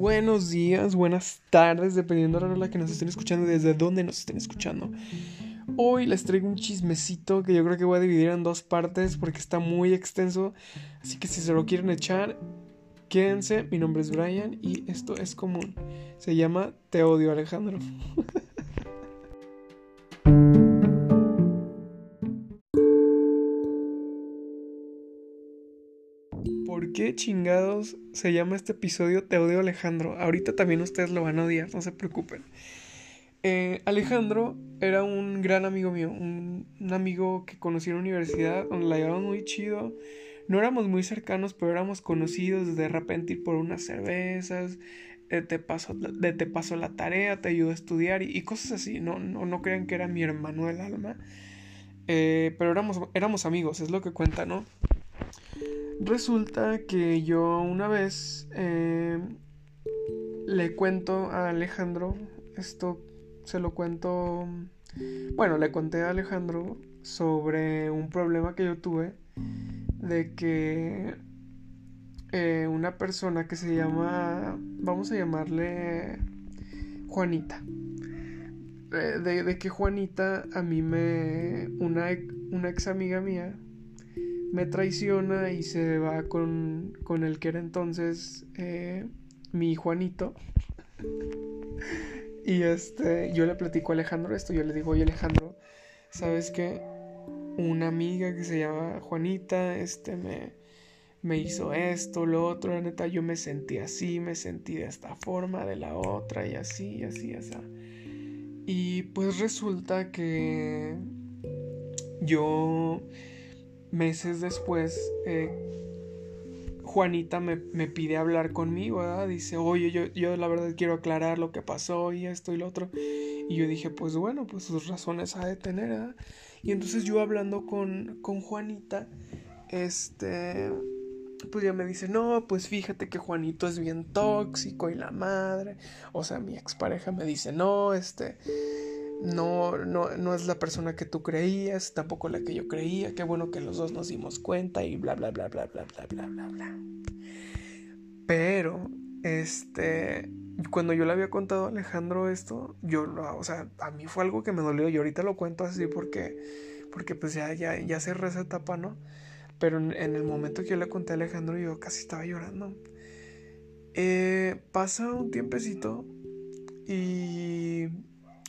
buenos días, buenas tardes, dependiendo de la hora que nos estén escuchando y desde dónde nos estén escuchando. Hoy les traigo un chismecito que yo creo que voy a dividir en dos partes porque está muy extenso. Así que si se lo quieren echar, quédense. Mi nombre es Brian y esto es común. Se llama Te odio Alejandro. ¿Por qué chingados se llama este episodio Te odio Alejandro? Ahorita también ustedes lo van a odiar, no se preocupen. Eh, Alejandro era un gran amigo mío, un, amigo que conocí en la universidad, donde la llevamos muy chido. No éramos muy cercanos, pero éramos conocidos de repente ir por unas cervezas, eh, te, paso, te paso la tarea, te ayudo a estudiar y, cosas así. No, no, no, crean que era mi hermano del alma. Eh, pero éramos, éramos amigos, es lo que cuenta, ¿no? Resulta que yo una vez eh, le cuento a Alejandro, esto se lo cuento, bueno, le conté a Alejandro sobre un problema que yo tuve de que eh, una persona que se llama, vamos a llamarle Juanita, eh, de, que Juanita a mí me, una, una ex amiga mía, me traiciona y se va con, con el que era entonces eh, mi Juanito. y este, yo le platico a Alejandro esto, yo le digo, oye Alejandro, ¿sabes qué? Una amiga que se llama Juanita, este, me, me hizo esto, lo otro, la neta, yo me sentí así, me sentí de esta forma, de la otra, y así, así, así. Y pues resulta que yo meses después, eh, Juanita me, pide hablar conmigo, Dice, oye, yo, yo la verdad quiero aclarar lo que pasó y esto y lo otro. Y yo dije, pues bueno, pues sus razones ha de tener, Y entonces yo hablando con, con Juanita, este, pues ya me dice, no, pues fíjate que Juanito es bien tóxico y la madre. O sea, mi expareja me dice, no, este, no, no, no es la persona que tú creías, tampoco la que yo creía, qué bueno que los dos nos dimos cuenta y bla, bla, bla, bla, bla, bla, bla, bla, bla. Pero, este, cuando yo le había contado a Alejandro esto, yo, o sea, a mí fue algo que me dolió y ahorita lo cuento así porque, porque pues ya, ya, ya cerré esa etapa, ¿no? Pero en, el momento que yo le conté a Alejandro, yo casi estaba llorando. Eh, pasa un tiempecito y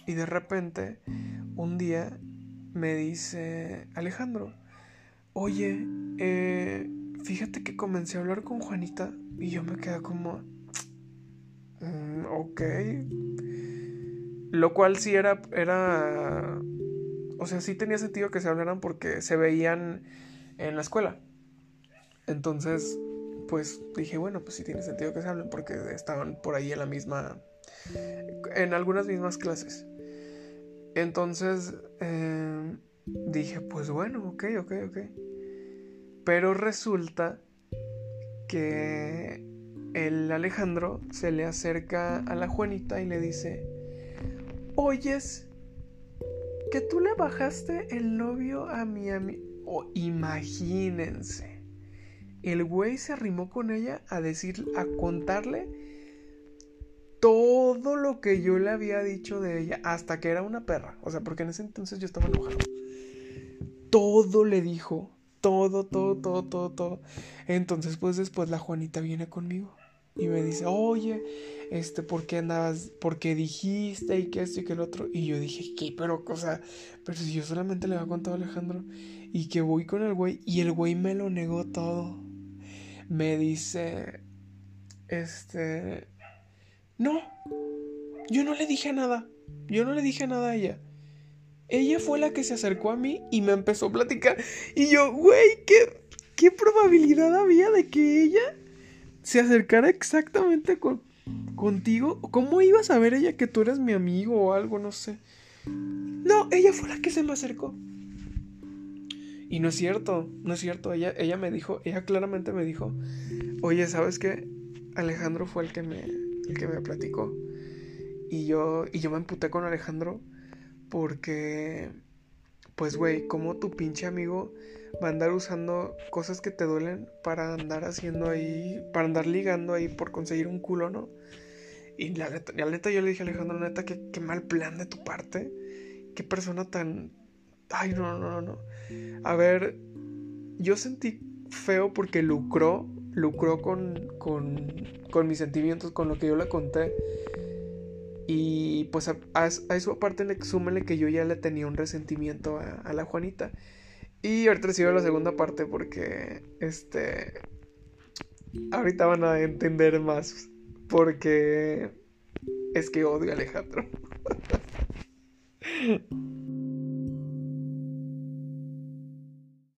y de repente, un día me dice Alejandro, oye, eh, fíjate que comencé a hablar con Juanita y yo me quedé como, mm, ok. Lo cual sí era, era, o sea, sí tenía sentido que se hablaran porque se veían en la escuela. Entonces, pues dije, bueno, pues sí tiene sentido que se hablen porque estaban por ahí en la misma, en algunas mismas clases. Entonces eh, dije, pues bueno, ok, ok, ok. Pero resulta que el Alejandro se le acerca a la Juanita y le dice, oyes, que tú le bajaste el novio a mi amigo. Oh, imagínense. El güey se arrimó con ella a decir, a contarle todo lo que yo le había dicho de ella, hasta que era una perra. O sea, porque en ese entonces yo estaba enojado. Todo le dijo. Todo, todo, todo, todo, todo. Entonces, pues después la Juanita viene conmigo. Y me dice, oye, este, ¿por qué andabas? ¿Por qué dijiste? Y que esto y que el otro. Y yo dije, ¿qué? Pero, o sea, pero si yo solamente le había contado a Alejandro. Y que voy con el güey. Y el güey me lo negó todo. Me dice, este, no, yo no le dije nada. Yo no le dije nada a ella. Ella fue la que se acercó a mí y me empezó a platicar. Y yo, güey, ¿qué, ¿qué probabilidad había de que ella se acercara exactamente con, contigo? ¿Cómo ibas a ver ella que tú eres mi amigo o algo? No sé. No, ella fue la que se me acercó. Y no es cierto, no es cierto. Ella, ella me dijo, ella claramente me dijo, oye, ¿sabes qué? Alejandro fue el que me, que me platicó. Y yo, y yo me emputé con Alejandro porque, pues, güey, ¿cómo tu pinche amigo va a andar usando cosas que te duelen para andar haciendo ahí, para andar ligando ahí por conseguir un culo, ¿no? Y la neta, la neta yo le dije a Alejandro, neta, qué, qué mal plan de tu parte. Qué persona tan... Ay, no, no, no, no. A ver, yo sentí feo porque lucró, lucró con, con, con mis sentimientos, con lo que yo le conté. Y pues a, eso aparte le súmele que yo ya le tenía un resentimiento a, la Juanita. Y ahorita recibo la segunda parte porque este ahorita van a entender más porque es que odio a Alejandro.